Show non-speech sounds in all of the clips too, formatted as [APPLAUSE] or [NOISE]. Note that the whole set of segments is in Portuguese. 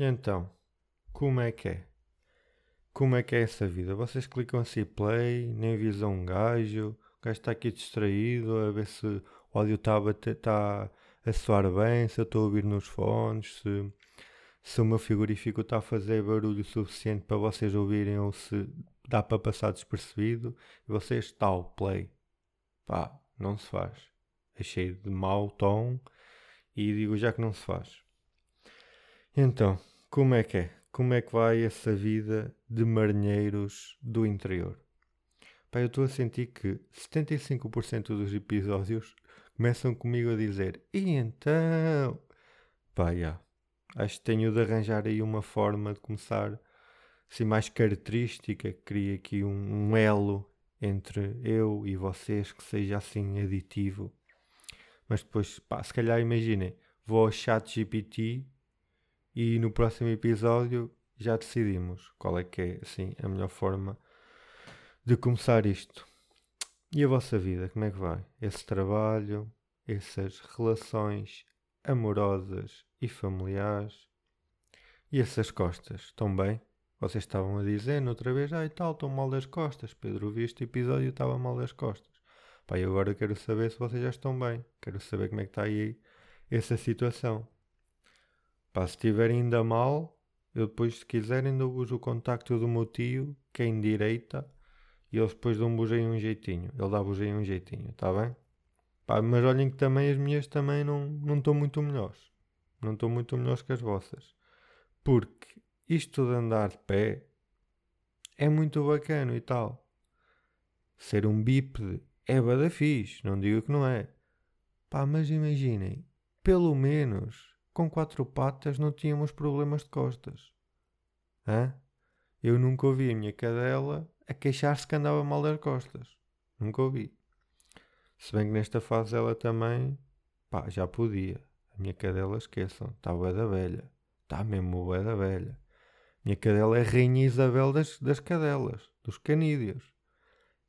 E então, como é que é? Como é que é essa vida? Vocês clicam assim play, nem visam um gajo, o gajo está aqui distraído a ver se o áudio está a, bater, tá a soar bem, se eu estou a ouvir nos fones, se, se o meu frigorífico está a fazer barulho suficiente para vocês ouvirem ou se dá para passar despercebido e vocês tal, play. Pá, não se faz. Achei de mau tom e digo já que não se faz. Então, como é que é? Como é que vai essa vida de marinheiros do interior? Pá, eu estou a sentir que 75% dos episódios começam comigo a dizer E então? Pá. Acho que tenho de arranjar aí uma forma de começar assim mais característica, cria aqui um, um elo entre eu e vocês que seja assim aditivo. Mas depois, pá, se calhar imaginem, vou ao chat GPT e no próximo episódio já decidimos qual é que é assim a melhor forma de começar isto. E a vossa vida, como é que vai? Esse trabalho, essas relações amorosas e familiares e essas costas, estão bem? Vocês estavam a dizer outra vez, ah e tal, estou mal das costas. Pedro, vi este episódio e estava mal das costas. E agora quero saber se vocês já estão bem. Quero saber como é que está aí essa situação. Pá, se estiverem ainda mal, eu depois, se quiserem, dou-vos o contacto do meu tio, que é em direita, e eles depois dão-vos aí um jeitinho. Ele dá-vos aí um jeitinho, está bem? Pá, mas olhem que também as minhas também não, não estão muito melhores. Não estão muito melhores que as vossas. Porque isto de andar de pé é muito bacana e tal. Ser um bípede é bada fixe, não digo que não é. Pá, mas imaginem, pelo menos com quatro patas não tínhamos problemas de costas. Hã? Eu nunca ouvi a minha cadela a queixar-se que andava mal das costas. Nunca ouvi. Se bem que nesta fase ela também, pá, já podia. A minha cadela, esqueçam, está bué da velha. Está mesmo bué da velha. Minha cadela é a Rainha Isabel das, das cadelas, dos canídeos.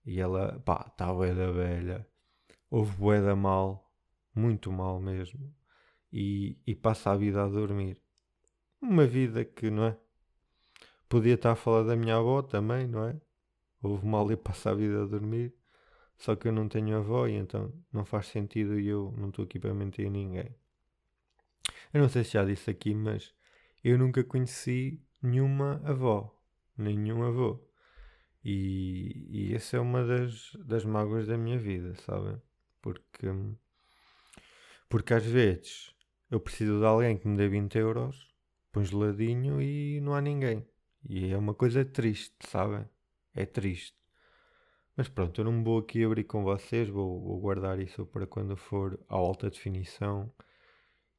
E ela, pá, está bué da velha. Houve bué da mal, muito mal mesmo. E, e passa a vida a dormir. Uma vida que, não é? Podia estar a falar da minha avó também, não é? Houve mal e passa a vida a dormir. Só que eu não tenho avó e então não faz sentido e eu não estou aqui para mentir a ninguém. Eu não sei se já disse aqui, mas eu nunca conheci nenhuma avó, nenhum avô. E, e essa é uma das, das mágoas da minha vida, sabem? Porque, porque às vezes eu preciso de alguém que me dê 20 euros, põe geladinho e não há ninguém. E é uma coisa triste, sabem? É triste. Mas pronto, eu não vou aqui abrir com vocês, vou, vou guardar isso para quando for à alta definição.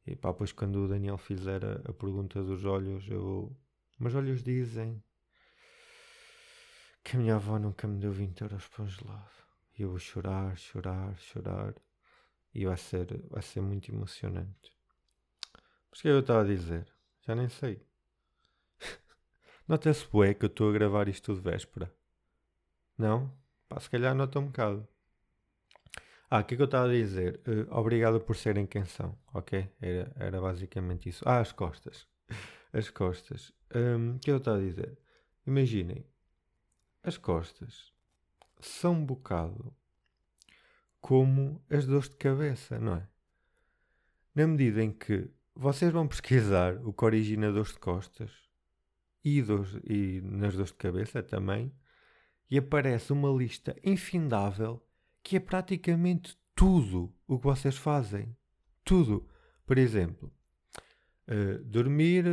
E pá, depois quando o Daniel fizer a, a pergunta dos olhos, eu mas olhos dizem que a minha avó nunca me deu 20 euros para um gelado. E eu vou chorar, chorar, chorar. E vai ser, vai ser muito emocionante. Mas o que é que eu estava a dizer? Já nem sei. [LAUGHS] Nota-se bué que eu estou a gravar isto de véspera. Não? Pá, se calhar nota um bocado. Ah, o que é que eu estava a dizer? Uh, obrigado por serem quem são, ok? Era, era basicamente isso. Ah, as costas [LAUGHS] as costas. Um, o que eu estava a dizer? Imaginem, as costas são um bocado como as dores de cabeça, não é? Na medida em que vocês vão pesquisar o que origina dores de costas e, e nas dores de cabeça também, e aparece uma lista infindável que é praticamente tudo o que vocês fazem. Tudo. Por exemplo, Uh, dormir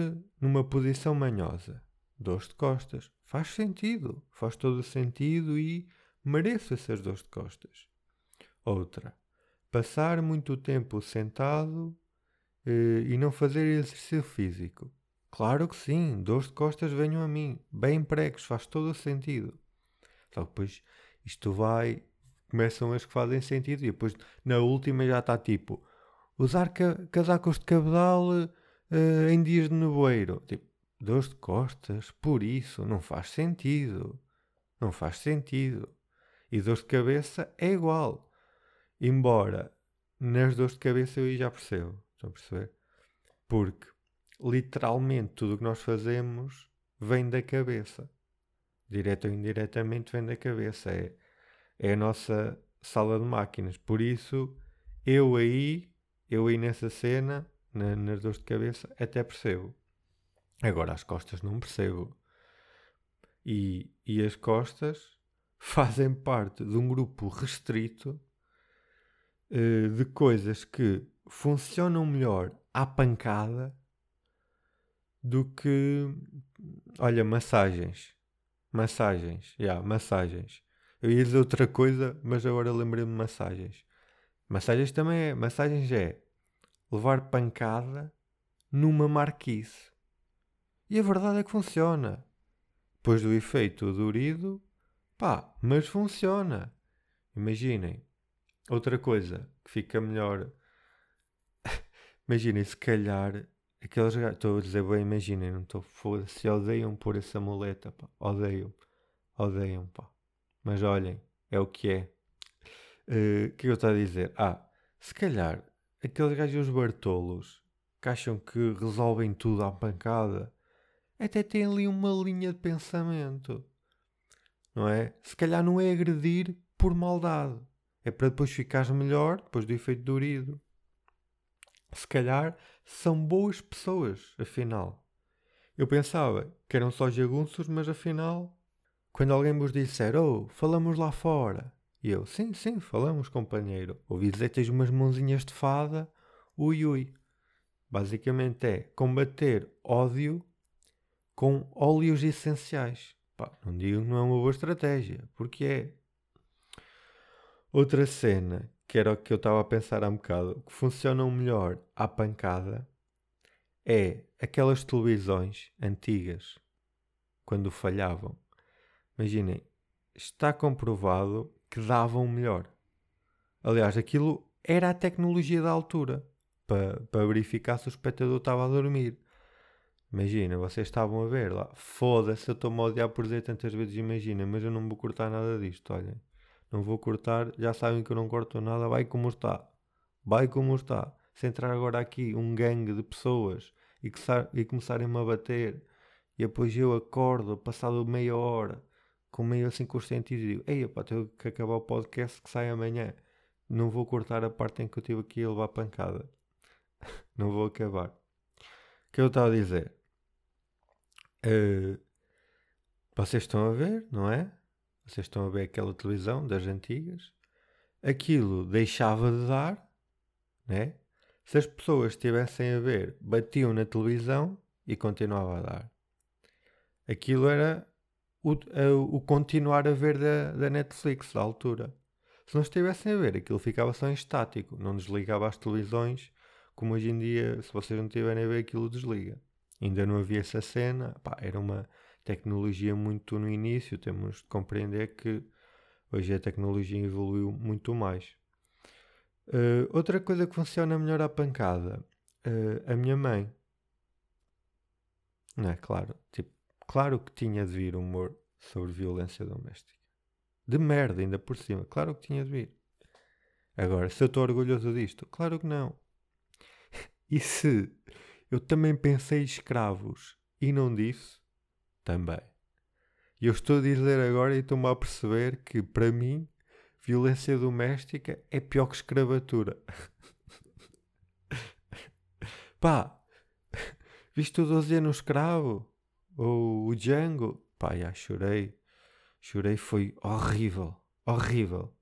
numa posição manhosa, dores de costas, faz sentido, faz todo sentido e merece essas dores de costas. Outra, passar muito tempo sentado e não fazer exercício físico. Claro que sim, dores de costas venham a mim, bem pregos, faz todo o sentido. Só que depois isto vai, começam as que fazem sentido e depois na última já está tipo usar ca casacos de cabedal uh, em dias de nevoeiro. Tipo, dores de costas, por isso, não faz sentido. Não faz sentido. E dores de cabeça é igual. Embora nas dores de cabeça eu já percebo. Estão a perceber? Porque literalmente tudo o que nós fazemos vem da cabeça. Direto ou indiretamente vem da cabeça. É, é a nossa sala de máquinas. Por isso, eu aí, eu aí nessa cena, na, nas dores de cabeça, até percebo. Agora as costas não percebo. E, e as costas [LAUGHS] fazem parte de um grupo restrito uh, de coisas que funcionam melhor à pancada do que. Olha, massagens. Massagens. Já, yeah, massagens. Eu ia dizer outra coisa, mas agora lembrei-me de massagens. Massagens também é. Massagens é levar pancada numa marquise. E a verdade é que funciona. Depois do efeito durido, pá, mas funciona. Imaginem. Outra coisa que fica melhor. Imaginem, se calhar, aqueles gajos. Estou a dizer bem, imaginem, não estou foda-se. Odeiam pôr essa muleta, pá. Odeiam. Odeiam, pá. Mas olhem, é o que é. Eh, o uh, que eu estou a dizer? Ah, se calhar, aqueles gajos bartolos que acham que resolvem tudo à pancada até têm ali uma linha de pensamento. Não é? Se calhar não é agredir por maldade. É para depois ficares melhor, depois do efeito durido. Se calhar são boas pessoas, afinal. Eu pensava que eram só jagunços, mas afinal, quando alguém vos disser, oh, falamos lá fora. E eu, sim, sim, falamos, companheiro. Ouvi dizer tens umas mãozinhas de fada, ui, ui. Basicamente é combater ódio com óleos essenciais. Pá, não digo que não é uma boa estratégia, porque é. Outra cena, que era o que eu estava a pensar há um bocado, que funcionam melhor à pancada, é aquelas televisões antigas, quando falhavam. Imaginem, está comprovado que davam melhor. Aliás, aquilo era a tecnologia da altura para, verificar se o espectador estava a dormir. Imagina, vocês estavam a ver lá, foda-se, eu estou-me a odiar por dizer tantas vezes, imagina, mas eu não vou cortar nada disto, olhem. Não vou cortar, já sabem que eu não corto nada, vai como está. Vai como está. Se entrar agora aqui um gangue de pessoas e, e começarem-me a bater, e depois eu acordo, passado meia hora, com meio assim consciente e digo, ei, pá, tenho que acabar o podcast que sai amanhã. Não vou cortar a parte em que eu estive aqui a levar pancada. [LAUGHS] não vou acabar. O que eu estava a dizer? Uh, vocês estão a ver, não é? Vocês estão a ver aquela televisão das antigas. Aquilo deixava de dar, né? Se as pessoas estivessem a ver, batiam na televisão e continuava a dar. Aquilo era o, a, o continuar a ver da, da Netflix da altura. Se não estivessem a ver, aquilo ficava só em estático, não desligava as televisões, como hoje em dia, se vocês não estiverem a ver, aquilo desliga. Ainda não havia essa cena, pá, era uma tecnologia muito no início, temos de compreender que hoje a tecnologia evoluiu muito mais. Uh, outra coisa que funciona melhor à pancada, uh, a minha mãe. Não é claro, tipo, Claro que tinha de vir humor sobre violência doméstica. De merda, ainda por cima. Claro que tinha de vir. Agora, se eu estou orgulhoso disto, claro que não. [LAUGHS] E se eu também pensei escravos e não disse, também. E eu estou a dizer agora e estou-me a perceber que, para mim, violência doméstica é pior que escravatura. [LAUGHS] Pá, [LAUGHS] viste o 12 anos escravo? Ou o Django. Pá, já chorei. Chorei, foi horrível. Horrível.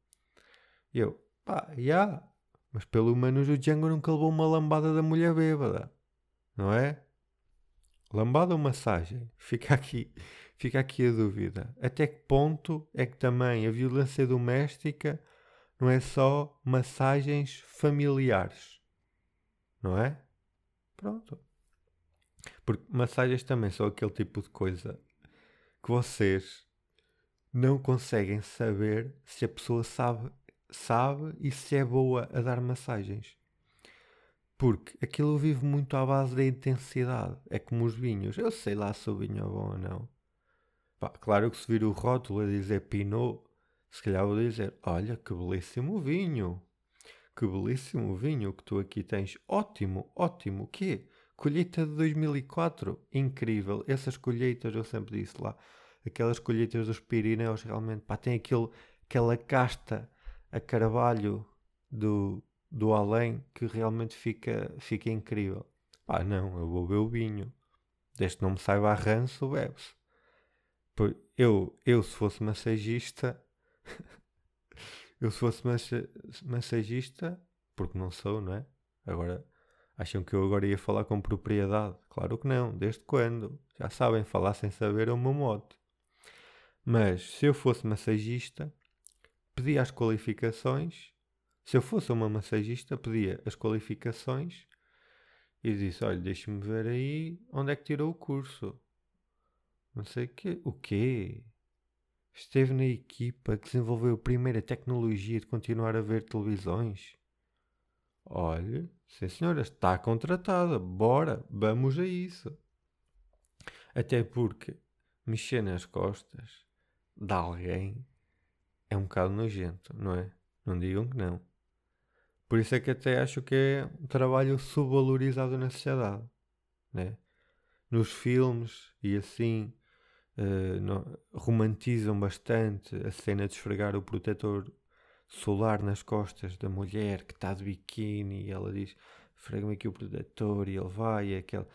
Eu, pá, já. Mas pelo menos o Django nunca levou uma lambada da mulher bêbada. Não é? Lambada ou massagem? [LAUGHS] Fica aqui, fica aqui a dúvida. Até que ponto é que também a violência doméstica não é só massagens familiares? Não é? Pronto. Porque massagens também são aquele tipo de coisa que vocês não conseguem saber se a pessoa sabe, sabe e se é boa a dar massagens. Porque aquilo vive muito à base da intensidade. É como os vinhos. Eu sei lá se o vinho é bom ou não. Pá, claro que se vir o rótulo a dizer Pinot, se calhar vou dizer: Olha que belíssimo vinho. Que belíssimo vinho que tu aqui tens. Ótimo, ótimo. O quê? Colheita de 2004, incrível. Essas colheitas, eu sempre disse lá, aquelas colheitas dos Pirineus, realmente, pá, tem aquele, aquela casta a carvalho do, do além que realmente fica, fica incrível. Pá, não, eu vou beber o vinho. Desde que não me saiba a ranço, bebe-se. Eu, eu, se fosse massagista, [LAUGHS] eu se fosse massagista, porque não sou, não é? Agora, acham que eu agora ia falar com propriedade? Claro que não, desde quando? Já sabem, falar sem saber é o meu mote. Mas, se eu fosse massagista, pedia as qualificações. Se eu fosse uma massagista, pedia as qualificações e disse: Olha, deixe-me ver aí onde é que tirou o curso. Não sei o quê. O quê? Esteve na equipa que desenvolveu a primeira tecnologia de continuar a ver televisões? Olha, sim senhora, está contratada. Bora, vamos a isso. Até porque mexer nas costas de alguém é um bocado nojento, não é? Não digam que não. Por isso é que até acho que é um trabalho subvalorizado na sociedade, né? Nos filmes e assim uh, no, romantizam bastante a cena de esfregar o protetor solar nas costas da mulher que está de biquíni e ela diz esfrega-me aqui o protetor e ele vai e aquele...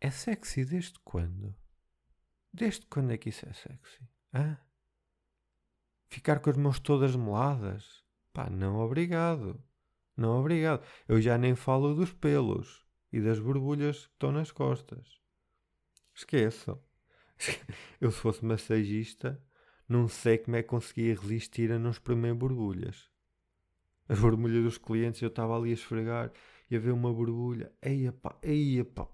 É sexy desde quando? Desde quando é que isso é sexy? Hã? Ficar com as mãos todas moladas? Pá, não obrigado. Não, obrigado. Eu já nem falo dos pelos e das borbulhas que estão nas costas. Esqueçam. [LAUGHS] Eu, se fosse massagista, não sei como é que conseguia resistir a não espremer borbulhas. As borbulhas dos clientes, eu estava ali a esfregar e a ver uma borbulha. Eia pá, eia pá.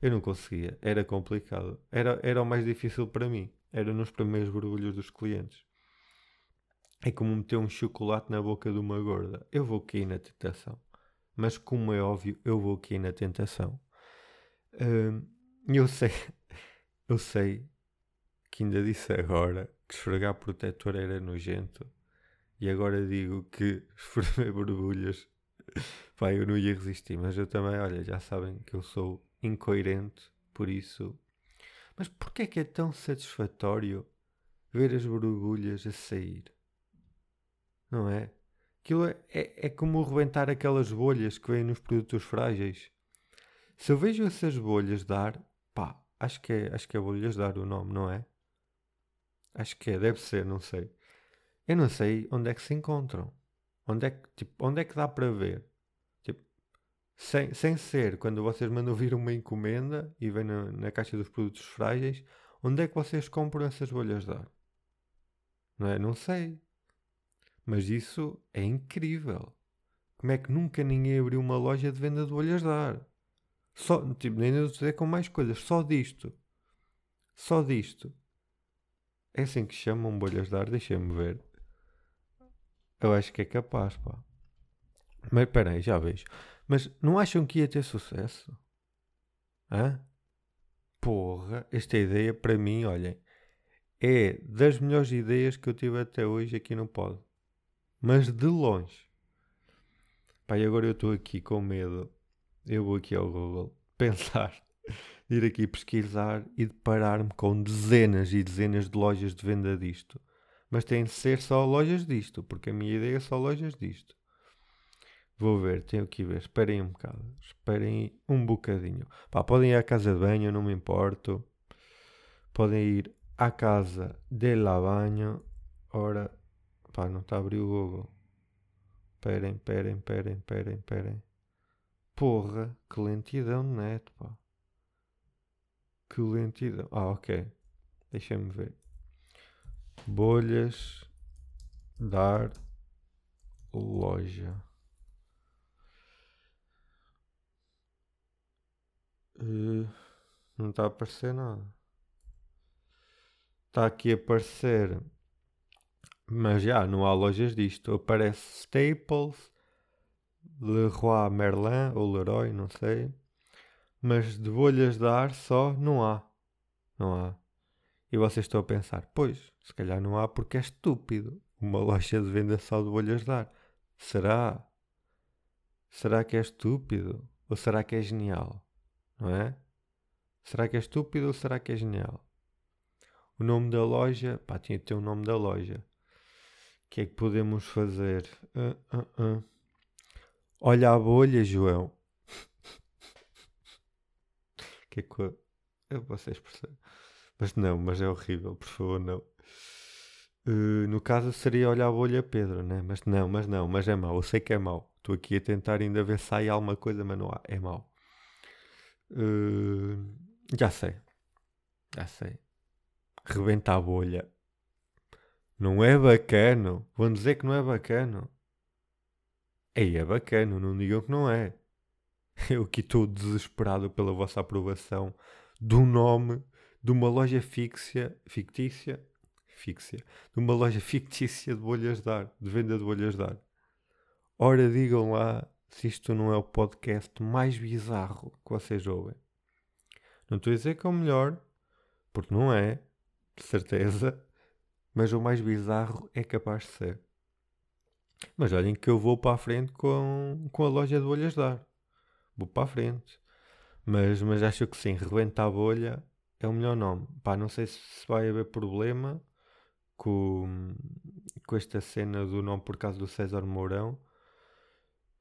Eu não conseguia. Era complicado. Era, era o mais difícil para mim. Era nos primeiros borbulhos dos clientes. É como meter um chocolate na boca de uma gorda. Eu vou cair na tentação. Mas como é óbvio, eu vou cair na tentação. Uh, eu sei, [LAUGHS] eu sei que ainda disse agora que esfregar protetor era nojento. E agora digo que [LAUGHS] esfregar borbulhas, [LAUGHS] pá, eu não ia resistir. Mas eu também, olha, já sabem que eu sou incoerente, por isso. Mas porquê é que é tão satisfatório ver as borbulhas a sair? Não é? Aquilo é, é, é como rebentar aquelas bolhas que vêm nos produtos frágeis. Se eu vejo essas bolhas dar, pá, acho que é, acho que é bolhas dar o nome, não é? Acho que é, deve ser, não sei. Eu não sei onde é que se encontram. Onde é que, tipo, onde é que dá para ver? Tipo, sem, sem ser quando vocês mandam vir uma encomenda e vem na, na caixa dos produtos frágeis, onde é que vocês compram essas bolhas de ar? Não é? Não sei. Mas isso é incrível. Como é que nunca ninguém abriu uma loja de venda de bolhas de ar? Só, tipo, nem a dizer com mais coisas, só disto. Só disto. É assim que chamam bolhas de ar, deixem-me ver. Eu acho que é capaz, pá. Mas espera aí, já vejo. Mas não acham que ia ter sucesso? Hã? Porra, esta ideia para mim, olhem, é das melhores ideias que eu tive até hoje aqui no Pod mas de longe. Pai, agora eu estou aqui com medo. Eu vou aqui ao Google [LAUGHS] pensar, ir aqui pesquisar e deparar-me com dezenas e dezenas de lojas de venda disto. Mas tem de ser só lojas disto, porque a minha ideia é só lojas disto. Vou ver, tenho que ver. Esperem um bocado. Esperem um bocadinho. Pá, podem ir à casa de banho, não me importo. Podem ir à casa de la banho. Ora, Pá, não está a abrir o Google. Perem, perem, perem, perem, perem. Porra, que lentidão de net, pá. Que lentidão. Ah, ok. Deixa-me ver. Bolhas dar loja. Uh, não está a aparecer nada. Está aqui a aparecer mas já, não há lojas disto. Aparece Staples, Leroy Merlin ou Leroy, não sei. Mas de bolhas de ar só não há. Não há. E vocês estão a pensar, pois, se calhar não há porque é estúpido. Uma [LAUGHS] loja de venda só de bolhas de ar. Será? Será que é estúpido? Ou será que é genial? não é? Será que é estúpido ou será que é genial? O nome da loja, pá, tinha que ter o nome da loja. O que é que podemos fazer? Uh, uh, uh. Olha a bolha, João. [LAUGHS] que é que eu... eu vocês percebem? Mas não, mas é horrível, por favor, não. No caso seria olhar a bolha Pedro, né? Mas não, mas não, mas é mau. Eu sei que é mau. Estou aqui a tentar ainda ver se sai alguma coisa, mas não há. É mau. Já sei. Já sei. Rebenta a bolha. Não é bacana. Vão dizer que não é bacana. Ei, é bacana, não digam que não é. [LAUGHS] Eu aqui estou desesperado pela vossa aprovação do nome de uma loja fictícia, fictícia, fictícia, de uma loja [LAUGHS] fictícia de bolhas de ar, de venda de bolhas de ar. Ora, digam lá se isto não é o podcast mais bizarro que vocês ouvem. Não estou a dizer que é o melhor, porque não é, de certeza, mas o mais bizarro é capaz de ser. Mas olhem que eu vou para a frente com, com a loja de bolhas de ar. Vou para a frente. Mas, mas acho que sim, rebenta a bolha é o melhor nome. Pá, não sei se vai haver problema com, com esta cena do nome por causa do César Mourão.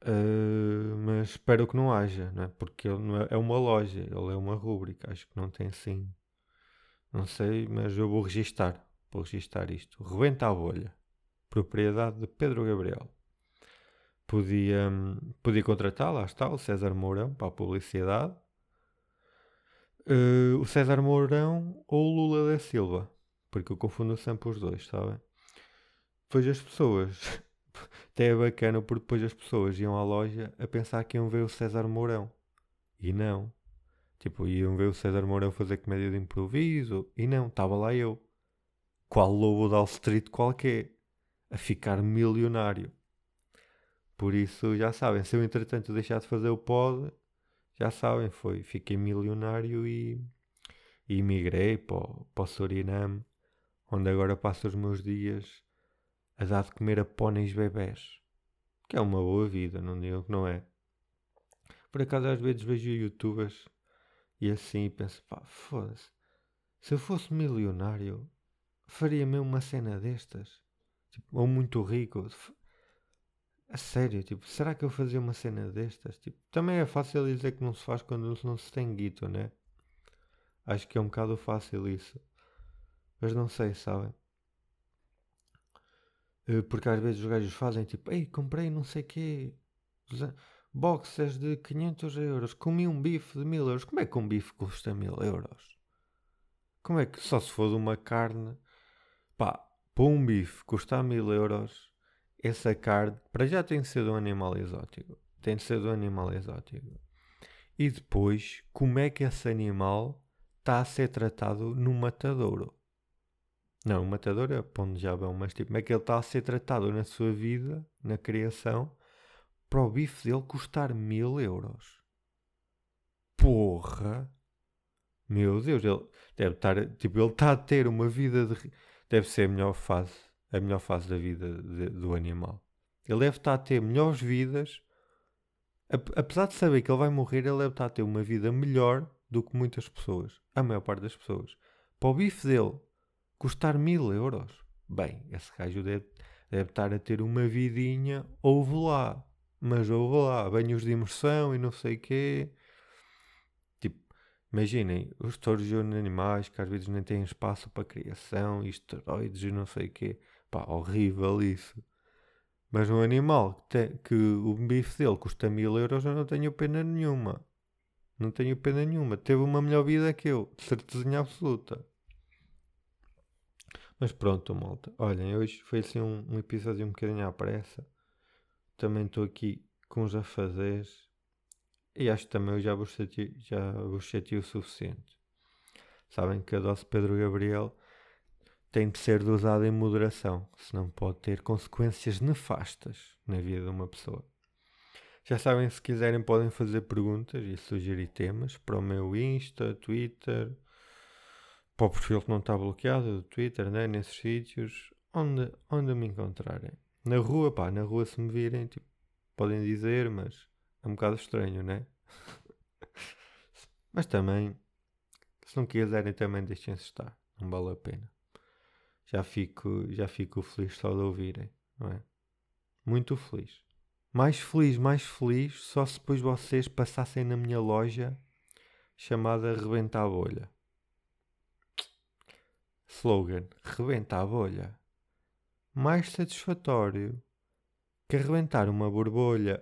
Uh, mas espero que não haja, não é? porque ele não é, é, uma loja, ele é uma rúbrica, acho que não tem sim. Não sei, mas eu vou registar, vou registar isto. Rebenta a bolha, propriedade de Pedro Gabriel. Podia, podia contratar, lá está, o César Mourão para a publicidade uh, o César Mourão ou o Lula da Silva. Porque eu confundo sempre os dois, sabem? Depois as pessoas. [LAUGHS] Até é bacana porque depois as pessoas iam à loja a pensar que iam ver o César Mourão. E não. Tipo, iam ver o César Mourão fazer comédia de improviso. E não, estava lá eu. Qual lobo de Street qualquer. A ficar milionário. Por isso, já sabem, se eu entretanto deixar de fazer o pod, já sabem, foi, fiquei milionário e, e migrei para, para o Suriname, onde agora passo os meus dias a dar de comer a póneis bebés. Que é uma boa vida, não digo que não é. Por acaso às vezes vejo youtubers e assim penso, pá, foda-se. Se eu fosse milionário, faria mesmo uma cena destas. Tipo, ou muito rico. A sério, tipo, será que eu fazia uma cena destas? Tipo, também é fácil dizer que não se faz quando não se tem guito, né? Acho que é um bocado fácil isso. Mas não sei, sabem? Eh, porque às vezes os gajos fazem tipo, ei, comprei não sei quê, boxers de 500 euros, comi um bife de 1000 euros. Como é que um bife custa 1000 euros? Como é que só se for de uma carne, pá, para um bife custar 1000 euros, essa carne, para já tem de ser de um animal exótico. Tem de ser de um animal exótico. E depois, como é que esse animal está a ser tratado no matadouro? Não, o matadouro é pão de jabão, mas tipo, como é que ele está a ser tratado na sua vida, na criação, para o bife dele custar mil euros? Porra! Meu Deus, ele deve estar, tipo, ele está a ter uma vida de. Deve ser a melhor fase a melhor fase da vida de, do animal. Ele deve estar a ter melhores vidas, apesar de saber que ele vai morrer, ele deve estar a ter uma vida melhor do que muitas pessoas, a maior parte das pessoas. Para o bife dele custar mil euros, bem, esse gajo deve, deve estar a ter uma vidinha, ouve lá, mas ouve lá, banhos de imersão e não sei o quê. Imaginem, os de animais que às vezes nem têm espaço para criação, e esteroides e não sei o quê. Pá, horrível isso. Mas um animal que, tem, que o bife dele custa mil euros, eu não tenho pena nenhuma. Não tenho pena nenhuma. Teve uma melhor vida que eu, de certeza absoluta. Mas pronto, malta. Olhem, hoje foi assim um, um episódio um bocadinho à pressa. Também estou aqui com os afazeres. E acho que também eu já vos chatei, já vos chatei o suficiente. Sabem que a dose Pedro Gabriel tem de ser dosado em moderação, senão pode ter consequências nefastas na vida de uma pessoa. Já sabem, se quiserem, podem fazer perguntas e sugerir temas para o meu Insta, Twitter, para o perfil que não está bloqueado do Twitter, né? nesses sítios, onde, onde me encontrarem. Na rua, pá, na rua se me virem, tipo, podem dizer, mas é um bocado estranho, né? [LAUGHS] Mas também, se não quiserem, também deixem-se estar. Não vale a pena. Já fico, já fico feliz só de ouvirem, não é? Muito feliz. Mais feliz, mais feliz, só se depois vocês passassem na minha loja chamada Rebenta a Bolha. Slogan: Rebenta a bolha. Mais satisfatório que arrebentar uma borbolha